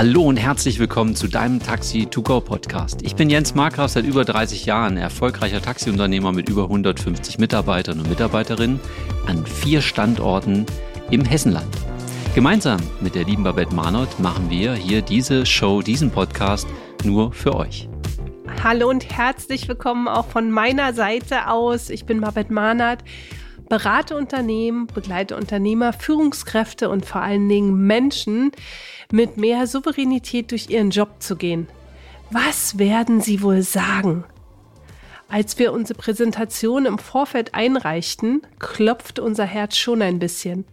Hallo und herzlich willkommen zu deinem Taxi to go Podcast. Ich bin Jens Markgraf, seit über 30 Jahren erfolgreicher Taxiunternehmer mit über 150 Mitarbeitern und Mitarbeiterinnen an vier Standorten im Hessenland. Gemeinsam mit der lieben Babette Marnott machen wir hier diese Show, diesen Podcast nur für euch. Hallo und herzlich willkommen auch von meiner Seite aus. Ich bin Babette Marnott berate Unternehmen, begleite Unternehmer, Führungskräfte und vor allen Dingen Menschen mit mehr Souveränität durch ihren Job zu gehen. Was werden sie wohl sagen? Als wir unsere Präsentation im Vorfeld einreichten, klopfte unser Herz schon ein bisschen.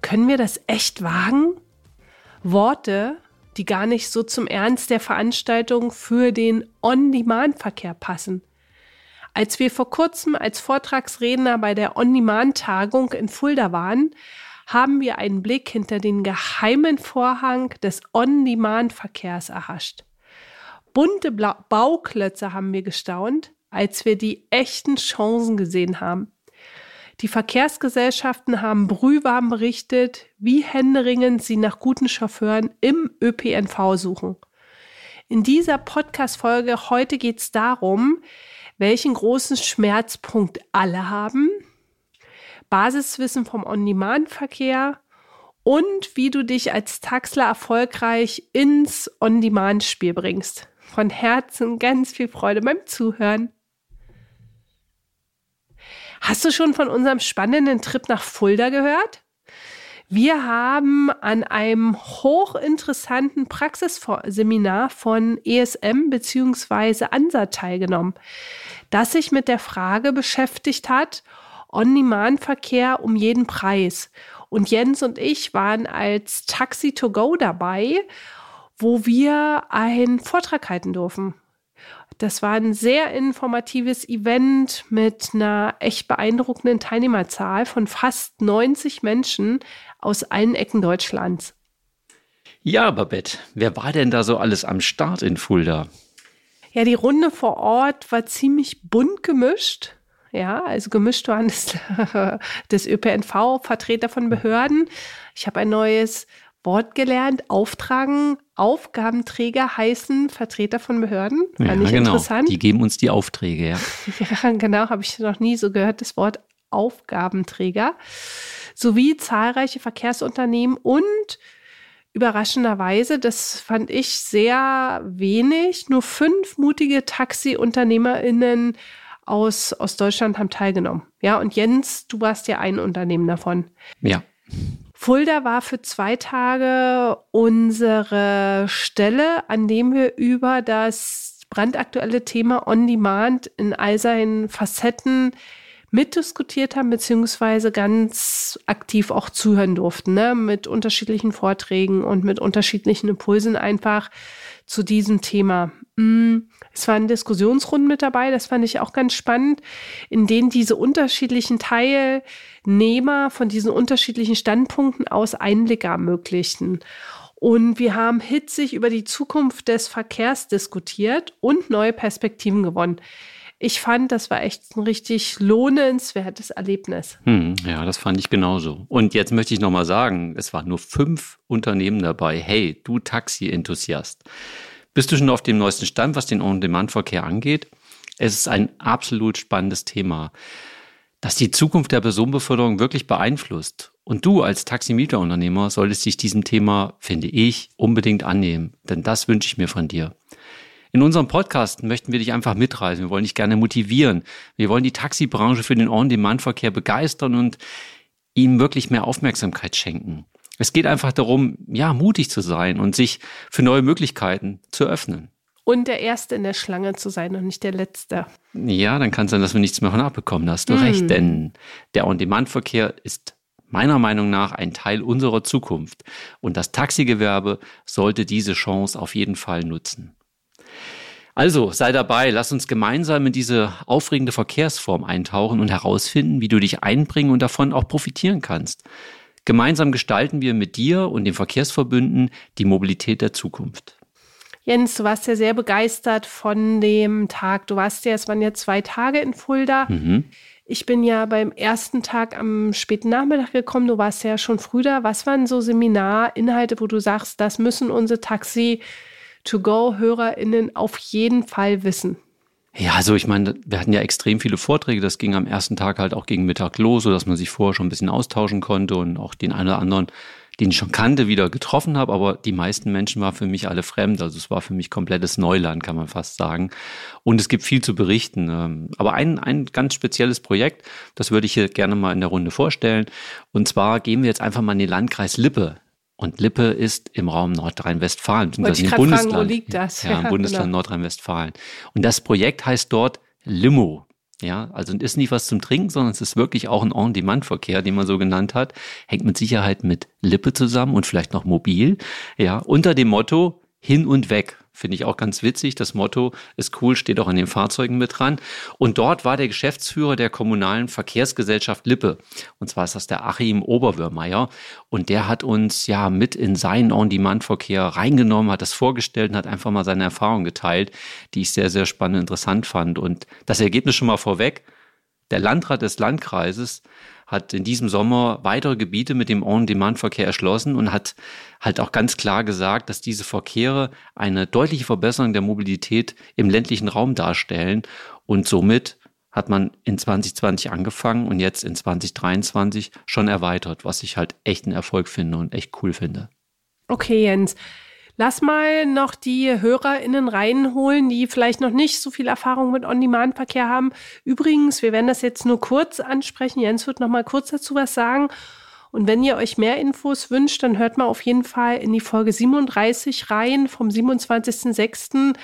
Können wir das echt wagen? Worte, die gar nicht so zum Ernst der Veranstaltung für den On-Demand-Verkehr passen – als wir vor kurzem als Vortragsredner bei der On-Demand-Tagung in Fulda waren, haben wir einen Blick hinter den geheimen Vorhang des On-Demand-Verkehrs erhascht. Bunte Bla Bauklötze haben wir gestaunt, als wir die echten Chancen gesehen haben. Die Verkehrsgesellschaften haben brühwarm berichtet, wie händeringend sie nach guten Chauffeuren im ÖPNV suchen. In dieser Podcast-Folge heute geht es darum, welchen großen Schmerzpunkt alle haben, Basiswissen vom On-Demand-Verkehr und wie du dich als Taxler erfolgreich ins On-Demand-Spiel bringst. Von Herzen ganz viel Freude beim Zuhören. Hast du schon von unserem spannenden Trip nach Fulda gehört? Wir haben an einem hochinteressanten Praxisseminar von ESM bzw. ANSA teilgenommen, das sich mit der Frage beschäftigt hat, On-Demand-Verkehr um jeden Preis. Und Jens und ich waren als Taxi to Go dabei, wo wir einen Vortrag halten durften. Das war ein sehr informatives Event mit einer echt beeindruckenden Teilnehmerzahl von fast 90 Menschen aus allen Ecken Deutschlands. Ja, Babette, wer war denn da so alles am Start in Fulda? Ja, die Runde vor Ort war ziemlich bunt gemischt. Ja, also gemischt waren das, das ÖPNV, Vertreter von Behörden. Ich habe ein neues Wort gelernt, auftragen, Aufgabenträger heißen Vertreter von Behörden. Fand ja, ich genau. interessant. Die geben uns die Aufträge, ja. ja, genau, habe ich noch nie so gehört, das Wort Aufgabenträger. Sowie zahlreiche Verkehrsunternehmen und überraschenderweise, das fand ich sehr wenig, nur fünf mutige Taxiunternehmerinnen aus, aus Deutschland haben teilgenommen. Ja, und Jens, du warst ja ein Unternehmen davon. Ja. Fulda war für zwei Tage unsere Stelle, an dem wir über das brandaktuelle Thema On Demand in all seinen Facetten mitdiskutiert haben, beziehungsweise ganz aktiv auch zuhören durften, ne? mit unterschiedlichen Vorträgen und mit unterschiedlichen Impulsen einfach zu diesem Thema. Mm, es waren Diskussionsrunden mit dabei, das fand ich auch ganz spannend, in denen diese unterschiedlichen Teilnehmer von diesen unterschiedlichen Standpunkten aus Einblicke ermöglichten. Und wir haben hitzig über die Zukunft des Verkehrs diskutiert und neue Perspektiven gewonnen ich fand, das war echt ein richtig lohnenswertes Erlebnis. Hm, ja, das fand ich genauso. Und jetzt möchte ich nochmal sagen, es waren nur fünf Unternehmen dabei. Hey, du Taxi-Enthusiast. Bist du schon auf dem neuesten Stand, was den On-Demand-Verkehr angeht? Es ist ein absolut spannendes Thema, das die Zukunft der Personenbeförderung wirklich beeinflusst. Und du als Taximieterunternehmer solltest dich diesem Thema, finde ich, unbedingt annehmen. Denn das wünsche ich mir von dir. In unserem Podcast möchten wir dich einfach mitreisen. Wir wollen dich gerne motivieren. Wir wollen die Taxibranche für den On-Demand-Verkehr begeistern und ihm wirklich mehr Aufmerksamkeit schenken. Es geht einfach darum, ja, mutig zu sein und sich für neue Möglichkeiten zu öffnen. Und der Erste in der Schlange zu sein und nicht der Letzte. Ja, dann kann es sein, dass wir nichts mehr von abbekommen. Da hast du hm. recht, denn der On-Demand-Verkehr ist meiner Meinung nach ein Teil unserer Zukunft. Und das Taxigewerbe sollte diese Chance auf jeden Fall nutzen. Also sei dabei, lass uns gemeinsam in diese aufregende Verkehrsform eintauchen und herausfinden, wie du dich einbringen und davon auch profitieren kannst. Gemeinsam gestalten wir mit dir und den Verkehrsverbünden die Mobilität der Zukunft. Jens, du warst ja sehr begeistert von dem Tag. Du warst ja, es waren ja zwei Tage in Fulda. Mhm. Ich bin ja beim ersten Tag am späten Nachmittag gekommen. Du warst ja schon früh da. Was waren so Seminarinhalte, wo du sagst, das müssen unsere Taxi-to-go-HörerInnen auf jeden Fall wissen? Ja, also ich meine, wir hatten ja extrem viele Vorträge. Das ging am ersten Tag halt auch gegen Mittag los, sodass man sich vorher schon ein bisschen austauschen konnte und auch den einen oder anderen, den ich schon kannte, wieder getroffen habe. Aber die meisten Menschen waren für mich alle fremd. Also es war für mich komplettes Neuland, kann man fast sagen. Und es gibt viel zu berichten. Ähm, aber ein, ein ganz spezielles Projekt, das würde ich hier gerne mal in der Runde vorstellen. Und zwar gehen wir jetzt einfach mal in den Landkreis Lippe und Lippe ist im Raum Nordrhein-Westfalen, beziehungsweise im Bundesland. Fragen, wo liegt das? Ja, im Bundesland genau. Nordrhein-Westfalen. Und das Projekt heißt dort Limo. Ja, also ist nicht was zum Trinken, sondern es ist wirklich auch ein On-Demand-Verkehr, den man so genannt hat. Hängt mit Sicherheit mit Lippe zusammen und vielleicht noch mobil. Ja, unter dem Motto hin und weg. Finde ich auch ganz witzig. Das Motto ist cool, steht auch an den Fahrzeugen mit dran. Und dort war der Geschäftsführer der kommunalen Verkehrsgesellschaft Lippe. Und zwar ist das der Achim Oberwürmeier. Und der hat uns ja mit in seinen On-Demand-Verkehr reingenommen, hat das vorgestellt und hat einfach mal seine Erfahrungen geteilt, die ich sehr, sehr spannend und interessant fand. Und das Ergebnis schon mal vorweg. Der Landrat des Landkreises hat in diesem Sommer weitere Gebiete mit dem On-Demand-Verkehr erschlossen und hat halt auch ganz klar gesagt, dass diese Verkehre eine deutliche Verbesserung der Mobilität im ländlichen Raum darstellen und somit hat man in 2020 angefangen und jetzt in 2023 schon erweitert, was ich halt echt einen Erfolg finde und echt cool finde. Okay, Jens. Lass mal noch die HörerInnen reinholen, die vielleicht noch nicht so viel Erfahrung mit On-Demand-Verkehr haben. Übrigens, wir werden das jetzt nur kurz ansprechen. Jens wird noch mal kurz dazu was sagen. Und wenn ihr euch mehr Infos wünscht, dann hört mal auf jeden Fall in die Folge 37 rein vom 27.06.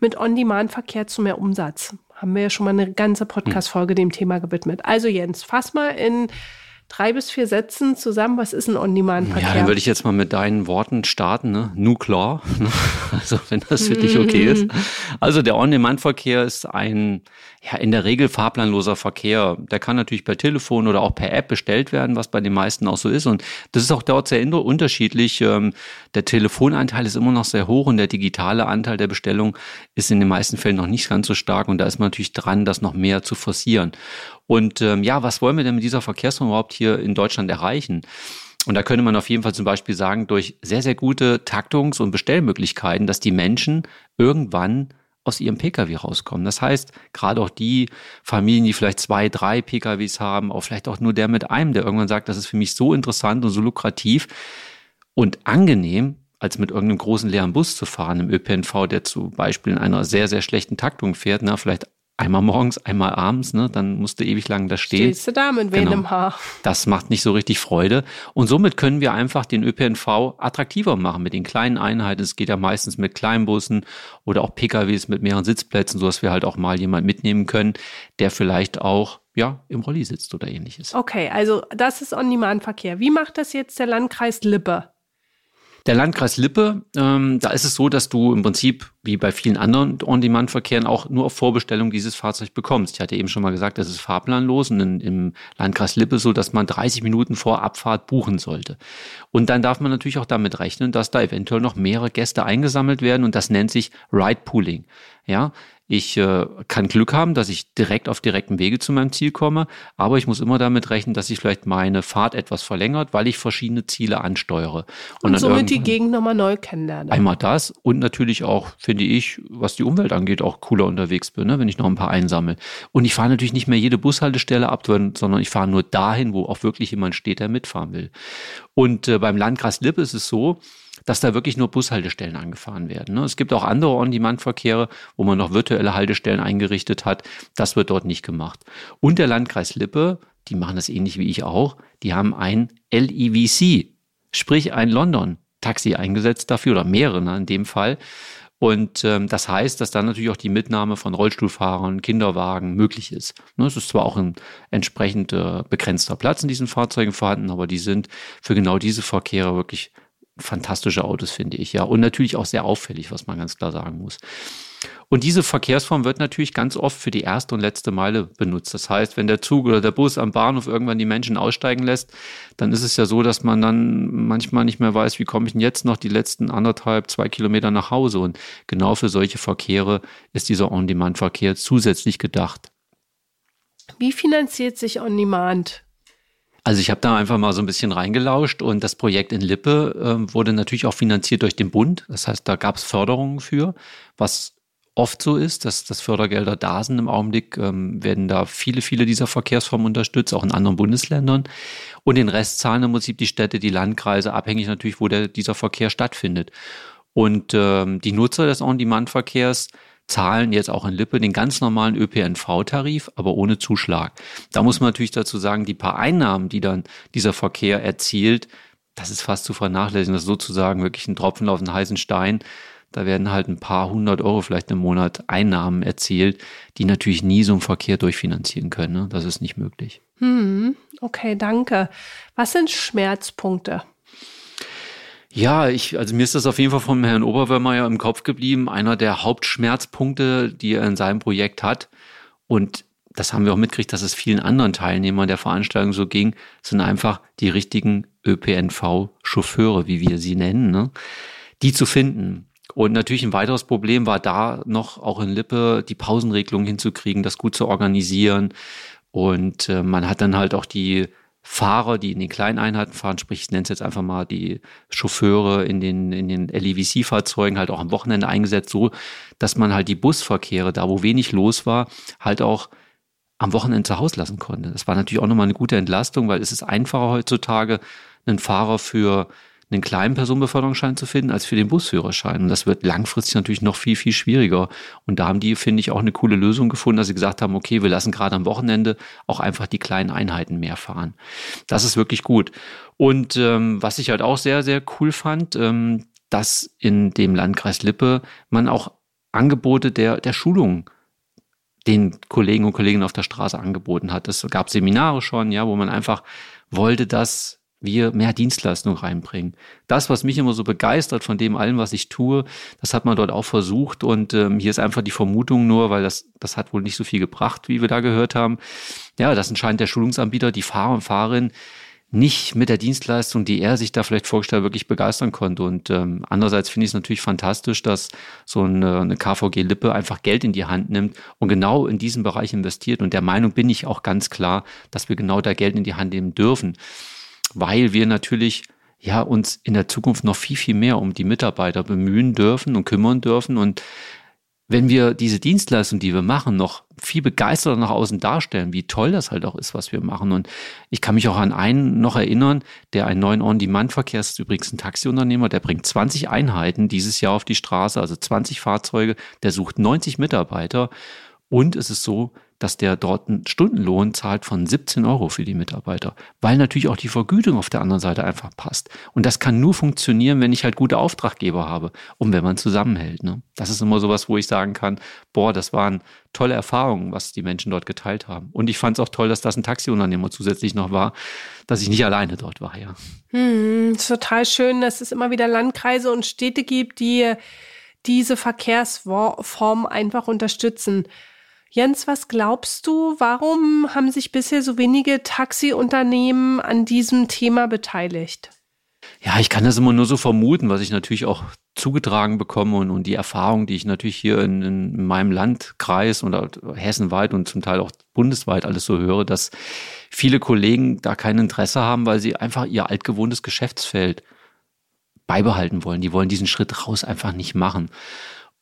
mit On-Demand-Verkehr zu mehr Umsatz. Haben wir ja schon mal eine ganze Podcast-Folge dem Thema gewidmet. Also Jens, fass mal in drei bis vier Sätzen zusammen, was ist ein On-Demand-Verkehr? Ja, dann würde ich jetzt mal mit deinen Worten starten, ne? Nuklar, ne? also wenn das für dich okay ist. Also der On-Demand-Verkehr ist ein, ja, in der Regel fahrplanloser Verkehr. Der kann natürlich per Telefon oder auch per App bestellt werden, was bei den meisten auch so ist. Und das ist auch dort sehr unterschiedlich. Ähm, der Telefonanteil ist immer noch sehr hoch und der digitale Anteil der Bestellung ist in den meisten Fällen noch nicht ganz so stark. Und da ist man natürlich dran, das noch mehr zu forcieren. Und ähm, ja, was wollen wir denn mit dieser Verkehrsform überhaupt hier in Deutschland erreichen? Und da könnte man auf jeden Fall zum Beispiel sagen, durch sehr, sehr gute Taktungs- und Bestellmöglichkeiten, dass die Menschen irgendwann aus ihrem Pkw rauskommen. Das heißt, gerade auch die Familien, die vielleicht zwei, drei Pkws haben, auch vielleicht auch nur der mit einem, der irgendwann sagt, das ist für mich so interessant und so lukrativ und angenehm, als mit irgendeinem großen leeren Bus zu fahren im ÖPNV, der zum Beispiel in einer sehr, sehr schlechten Taktung fährt, na, vielleicht einmal morgens, einmal abends, ne? dann musst du ewig lang da stehen. Stehst du da mit genau. Haar. Das macht nicht so richtig Freude. Und somit können wir einfach den ÖPNV attraktiver machen mit den kleinen Einheiten. Es geht ja meistens mit Kleinbussen oder auch PKWs mit mehreren Sitzplätzen, sodass wir halt auch mal jemand mitnehmen können, der vielleicht auch ja, im Rolli sitzt oder ähnliches. Okay, also das ist On-Demand-Verkehr. Wie macht das jetzt der Landkreis Lippe? Der Landkreis Lippe, ähm, da ist es so, dass du im Prinzip wie bei vielen anderen On-Demand-Verkehren auch nur auf Vorbestellung dieses Fahrzeug bekommst. Ich hatte eben schon mal gesagt, das ist fahrplanlos und in, im Landkreis Lippe so, dass man 30 Minuten vor Abfahrt buchen sollte. Und dann darf man natürlich auch damit rechnen, dass da eventuell noch mehrere Gäste eingesammelt werden und das nennt sich Ride Pooling. Ja, ich äh, kann Glück haben, dass ich direkt auf direktem Wege zu meinem Ziel komme, aber ich muss immer damit rechnen, dass sich vielleicht meine Fahrt etwas verlängert, weil ich verschiedene Ziele ansteuere. Und, und somit die Gegend nochmal neu kennenlernen. Einmal das und natürlich auch, finde ich, was die Umwelt angeht, auch cooler unterwegs bin, ne, wenn ich noch ein paar einsammle. Und ich fahre natürlich nicht mehr jede Bushaltestelle ab, sondern ich fahre nur dahin, wo auch wirklich jemand steht, der mitfahren will. Und äh, beim Landkreis Lippe ist es so, dass da wirklich nur Bushaltestellen angefahren werden. Ne? Es gibt auch andere On-Demand-Verkehre, wo man noch virtuelle Haltestellen eingerichtet hat. Das wird dort nicht gemacht. Und der Landkreis Lippe, die machen das ähnlich wie ich auch, die haben ein LEVC, sprich ein London-Taxi eingesetzt dafür oder mehrere ne, in dem Fall. Und ähm, das heißt, dass dann natürlich auch die Mitnahme von Rollstuhlfahrern, Kinderwagen möglich ist. Ne, es ist zwar auch ein entsprechend äh, begrenzter Platz in diesen Fahrzeugen vorhanden, aber die sind für genau diese Verkehre wirklich fantastische Autos, finde ich, ja. Und natürlich auch sehr auffällig, was man ganz klar sagen muss. Und diese Verkehrsform wird natürlich ganz oft für die erste und letzte Meile benutzt. Das heißt, wenn der Zug oder der Bus am Bahnhof irgendwann die Menschen aussteigen lässt, dann ist es ja so, dass man dann manchmal nicht mehr weiß, wie komme ich denn jetzt noch die letzten anderthalb, zwei Kilometer nach Hause. Und genau für solche Verkehre ist dieser On-Demand-Verkehr zusätzlich gedacht. Wie finanziert sich On Demand? Also ich habe da einfach mal so ein bisschen reingelauscht und das Projekt in Lippe äh, wurde natürlich auch finanziert durch den Bund. Das heißt, da gab es Förderungen für, was oft so ist, dass, dass Fördergelder da sind im Augenblick, ähm, werden da viele, viele dieser Verkehrsformen unterstützt, auch in anderen Bundesländern. Und den Rest zahlen im Prinzip die Städte, die Landkreise, abhängig natürlich, wo der, dieser Verkehr stattfindet. Und ähm, die Nutzer des On-Demand-Verkehrs zahlen jetzt auch in Lippe den ganz normalen ÖPNV-Tarif, aber ohne Zuschlag. Da muss man natürlich dazu sagen, die paar Einnahmen, die dann dieser Verkehr erzielt, das ist fast zu vernachlässigen. Das ist sozusagen wirklich ein Tropfen auf den heißen Stein. Da werden halt ein paar hundert Euro vielleicht im Monat Einnahmen erzielt, die natürlich nie so einen Verkehr durchfinanzieren können. Ne? Das ist nicht möglich. Hm, okay, danke. Was sind Schmerzpunkte? Ja, ich, also mir ist das auf jeden Fall vom Herrn Oberwürmer im Kopf geblieben. Einer der Hauptschmerzpunkte, die er in seinem Projekt hat. Und das haben wir auch mitgekriegt, dass es vielen anderen Teilnehmern der Veranstaltung so ging, sind einfach die richtigen ÖPNV-Chauffeure, wie wir sie nennen, ne? die zu finden. Und natürlich ein weiteres Problem war da noch auch in Lippe die Pausenregelung hinzukriegen, das gut zu organisieren. Und äh, man hat dann halt auch die Fahrer, die in den kleinen Einheiten fahren, sprich, ich nenne es jetzt einfach mal die Chauffeure in den, in den LEVC-Fahrzeugen halt auch am Wochenende eingesetzt, so dass man halt die Busverkehre, da wo wenig los war, halt auch am Wochenende zu Hause lassen konnte. Das war natürlich auch nochmal eine gute Entlastung, weil es ist einfacher heutzutage, einen Fahrer für einen kleinen Personenbeförderungsschein zu finden, als für den Busführerschein. Und das wird langfristig natürlich noch viel, viel schwieriger. Und da haben die, finde ich, auch eine coole Lösung gefunden, dass sie gesagt haben, okay, wir lassen gerade am Wochenende auch einfach die kleinen Einheiten mehr fahren. Das ist wirklich gut. Und ähm, was ich halt auch sehr, sehr cool fand, ähm, dass in dem Landkreis Lippe man auch Angebote der, der Schulung den Kollegen und Kolleginnen auf der Straße angeboten hat. Es gab Seminare schon, ja, wo man einfach wollte, dass wir mehr Dienstleistung reinbringen. Das, was mich immer so begeistert von dem allem, was ich tue, das hat man dort auch versucht. Und ähm, hier ist einfach die Vermutung nur, weil das, das hat wohl nicht so viel gebracht, wie wir da gehört haben. Ja, das entscheidet der Schulungsanbieter, die Fahrer und Fahrerinnen nicht mit der Dienstleistung, die er sich da vielleicht vorgestellt, wirklich begeistern konnte. Und ähm, andererseits finde ich es natürlich fantastisch, dass so eine, eine KVG-Lippe einfach Geld in die Hand nimmt und genau in diesen Bereich investiert. Und der Meinung bin ich auch ganz klar, dass wir genau da Geld in die Hand nehmen dürfen weil wir natürlich ja uns in der Zukunft noch viel, viel mehr um die Mitarbeiter bemühen dürfen und kümmern dürfen. Und wenn wir diese Dienstleistung, die wir machen, noch viel begeisterter nach außen darstellen, wie toll das halt auch ist, was wir machen. Und ich kann mich auch an einen noch erinnern, der einen neuen On-Demand-Verkehr ist, übrigens ein Taxiunternehmer, der bringt 20 Einheiten dieses Jahr auf die Straße, also 20 Fahrzeuge, der sucht 90 Mitarbeiter. Und es ist so, dass der dort einen Stundenlohn zahlt von 17 Euro für die Mitarbeiter, weil natürlich auch die Vergütung auf der anderen Seite einfach passt. Und das kann nur funktionieren, wenn ich halt gute Auftraggeber habe und wenn man zusammenhält. Ne? Das ist immer sowas, wo ich sagen kann, boah, das waren tolle Erfahrungen, was die Menschen dort geteilt haben. Und ich fand es auch toll, dass das ein Taxiunternehmer zusätzlich noch war, dass ich nicht alleine dort war, ja. Hm, total schön, dass es immer wieder Landkreise und Städte gibt, die diese Verkehrsform einfach unterstützen. Jens, was glaubst du, warum haben sich bisher so wenige Taxiunternehmen an diesem Thema beteiligt? Ja, ich kann das immer nur so vermuten, was ich natürlich auch zugetragen bekomme und, und die Erfahrung, die ich natürlich hier in, in meinem Landkreis oder hessenweit und zum Teil auch bundesweit alles so höre, dass viele Kollegen da kein Interesse haben, weil sie einfach ihr altgewohntes Geschäftsfeld beibehalten wollen. Die wollen diesen Schritt raus einfach nicht machen.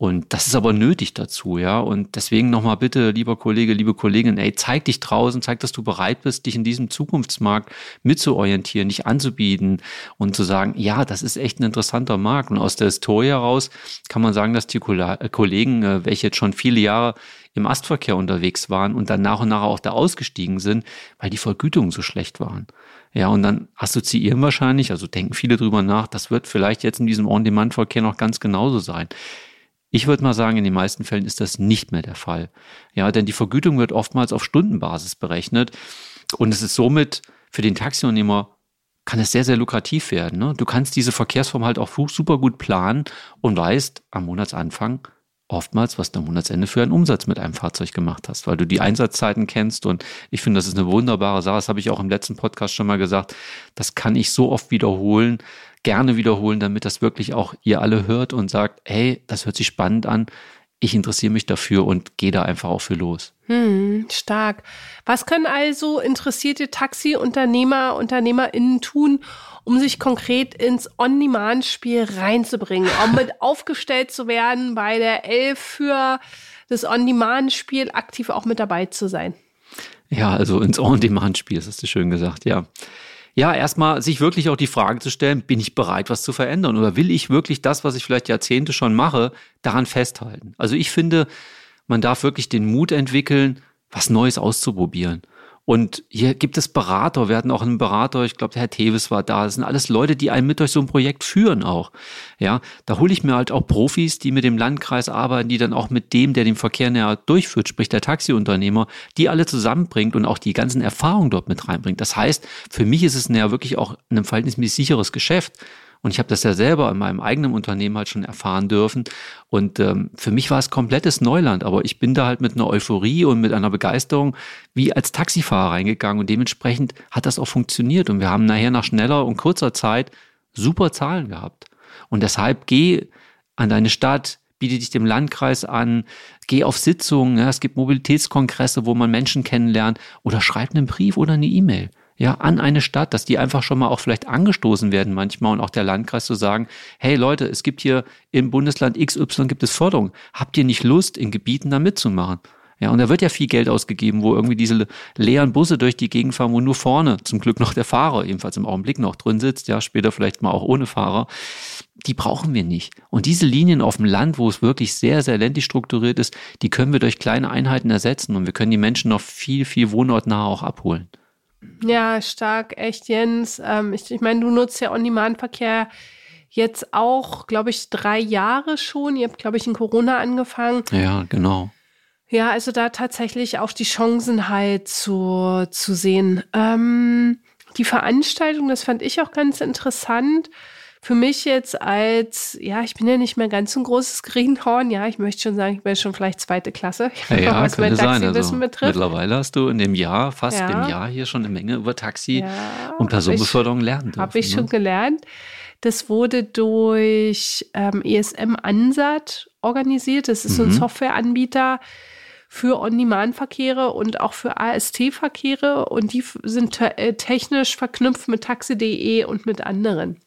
Und das ist aber nötig dazu, ja. Und deswegen nochmal bitte, lieber Kollege, liebe Kollegin, ey, zeig dich draußen, zeig, dass du bereit bist, dich in diesem Zukunftsmarkt mitzuorientieren, dich anzubieten und zu sagen, ja, das ist echt ein interessanter Markt. Und aus der Historie heraus kann man sagen, dass die äh, Kollegen, äh, welche jetzt schon viele Jahre im Astverkehr unterwegs waren und dann nach und nach auch da ausgestiegen sind, weil die Vergütungen so schlecht waren. Ja, und dann assoziieren wahrscheinlich, also denken viele drüber nach, das wird vielleicht jetzt in diesem On-Demand-Verkehr noch ganz genauso sein. Ich würde mal sagen, in den meisten Fällen ist das nicht mehr der Fall. Ja, denn die Vergütung wird oftmals auf Stundenbasis berechnet und es ist somit für den Taxiunternehmer kann es sehr, sehr lukrativ werden. Ne? Du kannst diese Verkehrsform halt auch super gut planen und weißt am Monatsanfang oftmals, was du am Monatsende für einen Umsatz mit einem Fahrzeug gemacht hast, weil du die Einsatzzeiten kennst und ich finde, das ist eine wunderbare Sache. Das habe ich auch im letzten Podcast schon mal gesagt. Das kann ich so oft wiederholen, gerne wiederholen, damit das wirklich auch ihr alle hört und sagt, hey, das hört sich spannend an. ich interessiere mich dafür und gehe da einfach auch für los. Hm, stark. Was können also interessierte Taxiunternehmer, UnternehmerInnen tun, um sich konkret ins On-Demand-Spiel reinzubringen, um mit aufgestellt zu werden, bei der Elf für das On-Demand-Spiel aktiv auch mit dabei zu sein? Ja, also ins On-Demand-Spiel, das hast du schön gesagt, ja. Ja, erstmal sich wirklich auch die Frage zu stellen, bin ich bereit, was zu verändern? Oder will ich wirklich das, was ich vielleicht Jahrzehnte schon mache, daran festhalten? Also ich finde, man darf wirklich den Mut entwickeln, was Neues auszuprobieren. Und hier gibt es Berater. Wir hatten auch einen Berater, ich glaube, der Herr Teves war da. Das sind alles Leute, die einen mit durch so ein Projekt führen auch. Ja, da hole ich mir halt auch Profis, die mit dem Landkreis arbeiten, die dann auch mit dem, der den Verkehr näher durchführt, sprich der Taxiunternehmer, die alle zusammenbringt und auch die ganzen Erfahrungen dort mit reinbringt. Das heißt, für mich ist es näher wirklich auch ein verhältnismäßig sicheres Geschäft. Und ich habe das ja selber in meinem eigenen Unternehmen halt schon erfahren dürfen. Und ähm, für mich war es komplettes Neuland, aber ich bin da halt mit einer Euphorie und mit einer Begeisterung wie als Taxifahrer reingegangen und dementsprechend hat das auch funktioniert. Und wir haben nachher nach schneller und kurzer Zeit super Zahlen gehabt. Und deshalb geh an deine Stadt, biete dich dem Landkreis an, geh auf Sitzungen, ja, es gibt Mobilitätskongresse, wo man Menschen kennenlernt oder schreib einen Brief oder eine E-Mail ja, an eine Stadt, dass die einfach schon mal auch vielleicht angestoßen werden manchmal und auch der Landkreis zu sagen, hey Leute, es gibt hier im Bundesland XY gibt es Förderung. Habt ihr nicht Lust, in Gebieten da mitzumachen? Ja, und da wird ja viel Geld ausgegeben, wo irgendwie diese leeren Busse durch die Gegend fahren, wo nur vorne zum Glück noch der Fahrer, ebenfalls im Augenblick noch drin sitzt, ja, später vielleicht mal auch ohne Fahrer. Die brauchen wir nicht. Und diese Linien auf dem Land, wo es wirklich sehr, sehr ländlich strukturiert ist, die können wir durch kleine Einheiten ersetzen und wir können die Menschen noch viel, viel wohnortnah auch abholen. Ja, stark, echt, Jens. Ähm, ich ich meine, du nutzt ja On-Demand-Verkehr jetzt auch, glaube ich, drei Jahre schon. Ihr habt, glaube ich, in Corona angefangen. Ja, genau. Ja, also da tatsächlich auch die Chancen halt zu, zu sehen. Ähm, die Veranstaltung, das fand ich auch ganz interessant für mich jetzt als, ja, ich bin ja nicht mehr ganz so ein großes Greenhorn, ja, ich möchte schon sagen, ich bin schon vielleicht zweite Klasse, ja, ja, was mein Taxiwissen also, betrifft. Mittlerweile hast du in dem Jahr, fast ja. im Jahr hier schon eine Menge über Taxi und Personenbeförderung lernen dürfen. Habe ich ne? schon gelernt. Das wurde durch ähm, ESM Ansat organisiert. Das ist mhm. so ein mhm. Softwareanbieter für On-Demand-Verkehre und auch für AST-Verkehre und die sind te äh, technisch verknüpft mit taxi.de und mit anderen.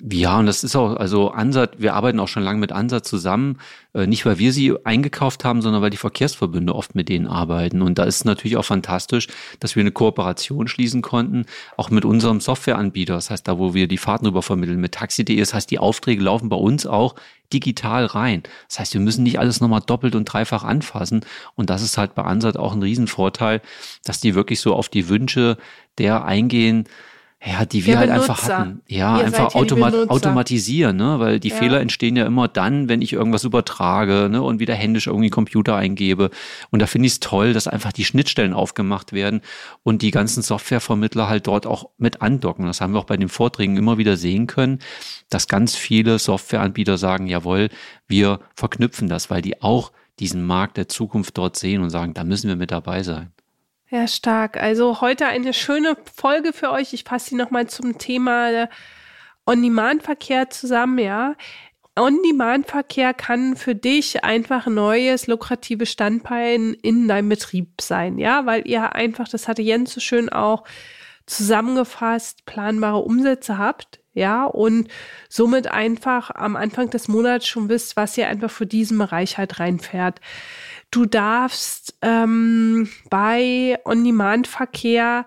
Ja, und das ist auch, also Ansatz, wir arbeiten auch schon lange mit Ansatz zusammen, äh, nicht weil wir sie eingekauft haben, sondern weil die Verkehrsverbünde oft mit denen arbeiten. Und da ist es natürlich auch fantastisch, dass wir eine Kooperation schließen konnten, auch mit unserem Softwareanbieter. Das heißt, da wo wir die Fahrten rüber vermitteln, mit Taxi.de. Das heißt, die Aufträge laufen bei uns auch digital rein. Das heißt, wir müssen nicht alles nochmal doppelt und dreifach anfassen. Und das ist halt bei Ansatz auch ein Riesenvorteil, dass die wirklich so auf die Wünsche der eingehen, ja, die wir halt einfach hatten. Ja, Ihr einfach automat automatisieren, ne? Weil die ja. Fehler entstehen ja immer dann, wenn ich irgendwas übertrage, ne? Und wieder händisch irgendwie Computer eingebe. Und da finde ich es toll, dass einfach die Schnittstellen aufgemacht werden und die ganzen Softwarevermittler halt dort auch mit andocken. Das haben wir auch bei den Vorträgen immer wieder sehen können, dass ganz viele Softwareanbieter sagen, jawohl, wir verknüpfen das, weil die auch diesen Markt der Zukunft dort sehen und sagen, da müssen wir mit dabei sein. Ja, stark. Also heute eine schöne Folge für euch. Ich passe sie nochmal zum Thema On-Demand-Verkehr zusammen, ja. On-Demand-Verkehr kann für dich einfach ein neues, lukratives Standbein in deinem Betrieb sein, ja, weil ihr einfach, das hatte Jens so schön auch zusammengefasst, planbare Umsätze habt, ja, und somit einfach am Anfang des Monats schon wisst, was ihr einfach für diesen Bereich halt reinfährt. Du darfst ähm, bei On-Demand-Verkehr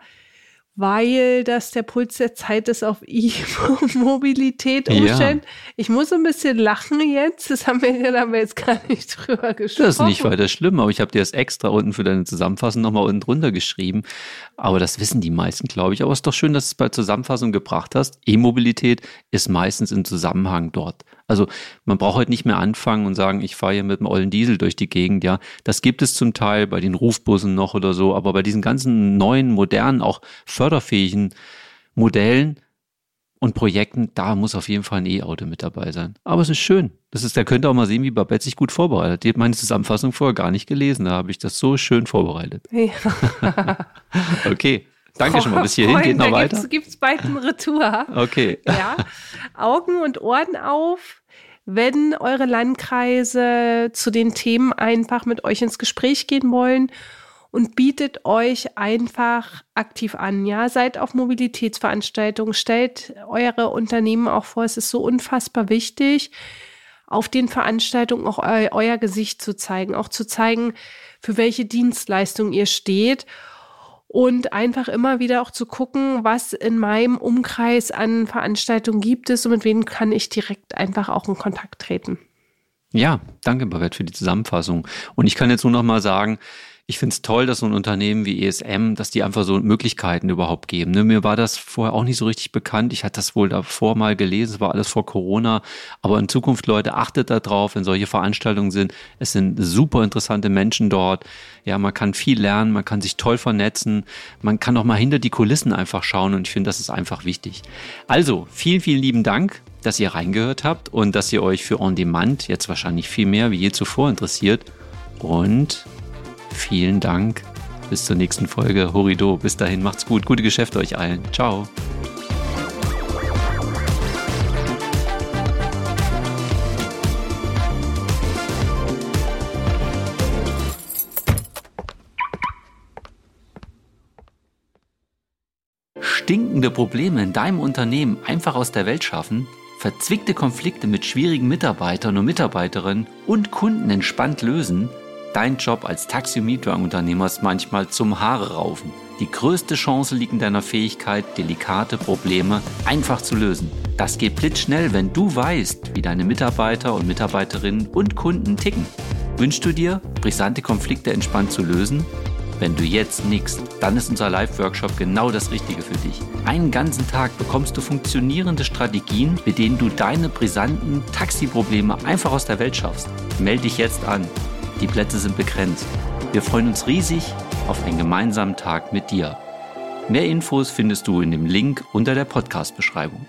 weil das der Puls der Zeit ist auf E-Mobilität umstellen. Ja. Ich muss ein bisschen lachen jetzt. Das haben wir, da haben wir jetzt gar nicht drüber gesprochen. Das ist nicht weiter schlimm, aber ich habe dir das extra unten für deine Zusammenfassung nochmal unten drunter geschrieben. Aber das wissen die meisten, glaube ich. Aber es ist doch schön, dass du es bei Zusammenfassung gebracht hast. E-Mobilität ist meistens im Zusammenhang dort. Also man braucht heute nicht mehr anfangen und sagen, ich fahre hier mit dem ollen Diesel durch die Gegend. Ja, das gibt es zum Teil bei den Rufbussen noch oder so, aber bei diesen ganzen neuen, modernen, auch förderfähigen Modellen und Projekten, da muss auf jeden Fall ein E-Auto mit dabei sein. Aber es ist schön. Das ist, da könnt ihr auch mal sehen, wie Babette sich gut vorbereitet. Die hat meine Zusammenfassung vorher gar nicht gelesen. Da habe ich das so schön vorbereitet. Ja. okay. Danke schon mal. Bis hierhin geht noch weiter. Gibt es bald ein Retour. Okay. Ja. Augen und Ohren auf wenn eure Landkreise zu den Themen einfach mit euch ins Gespräch gehen wollen und bietet euch einfach aktiv an. Ja, seid auf Mobilitätsveranstaltungen, stellt eure Unternehmen auch vor. Es ist so unfassbar wichtig, auf den Veranstaltungen auch eu euer Gesicht zu zeigen, auch zu zeigen, für welche Dienstleistung ihr steht und einfach immer wieder auch zu gucken, was in meinem Umkreis an Veranstaltungen gibt es und mit wem kann ich direkt einfach auch in Kontakt treten. Ja, danke, Babette, für die Zusammenfassung. Und ich kann jetzt nur noch mal sagen, ich finde es toll, dass so ein Unternehmen wie ESM, dass die einfach so Möglichkeiten überhaupt geben. Ne? Mir war das vorher auch nicht so richtig bekannt. Ich hatte das wohl davor mal gelesen, es war alles vor Corona. Aber in Zukunft, Leute, achtet darauf, wenn solche Veranstaltungen sind. Es sind super interessante Menschen dort. Ja, man kann viel lernen, man kann sich toll vernetzen, man kann auch mal hinter die Kulissen einfach schauen und ich finde, das ist einfach wichtig. Also, vielen, vielen lieben Dank dass ihr reingehört habt und dass ihr euch für On Demand jetzt wahrscheinlich viel mehr wie je zuvor interessiert. Und Vielen Dank. Bis zur nächsten Folge. Horido. Bis dahin. Macht's gut. Gute Geschäfte euch allen. Ciao. Stinkende Probleme in deinem Unternehmen einfach aus der Welt schaffen? Verzwickte Konflikte mit schwierigen Mitarbeitern und Mitarbeiterinnen und Kunden entspannt lösen? Dein Job als Taxi-Mietwagenunternehmer ist manchmal zum Haare raufen. Die größte Chance liegt in deiner Fähigkeit, delikate Probleme einfach zu lösen. Das geht blitzschnell, wenn du weißt, wie deine Mitarbeiter und Mitarbeiterinnen und Kunden ticken. Wünschst du dir, brisante Konflikte entspannt zu lösen? Wenn du jetzt nickst, dann ist unser Live-Workshop genau das Richtige für dich. Einen ganzen Tag bekommst du funktionierende Strategien, mit denen du deine brisanten Taxi-Probleme einfach aus der Welt schaffst. Melde dich jetzt an die Plätze sind begrenzt. Wir freuen uns riesig auf einen gemeinsamen Tag mit dir. Mehr Infos findest du in dem Link unter der Podcast-Beschreibung.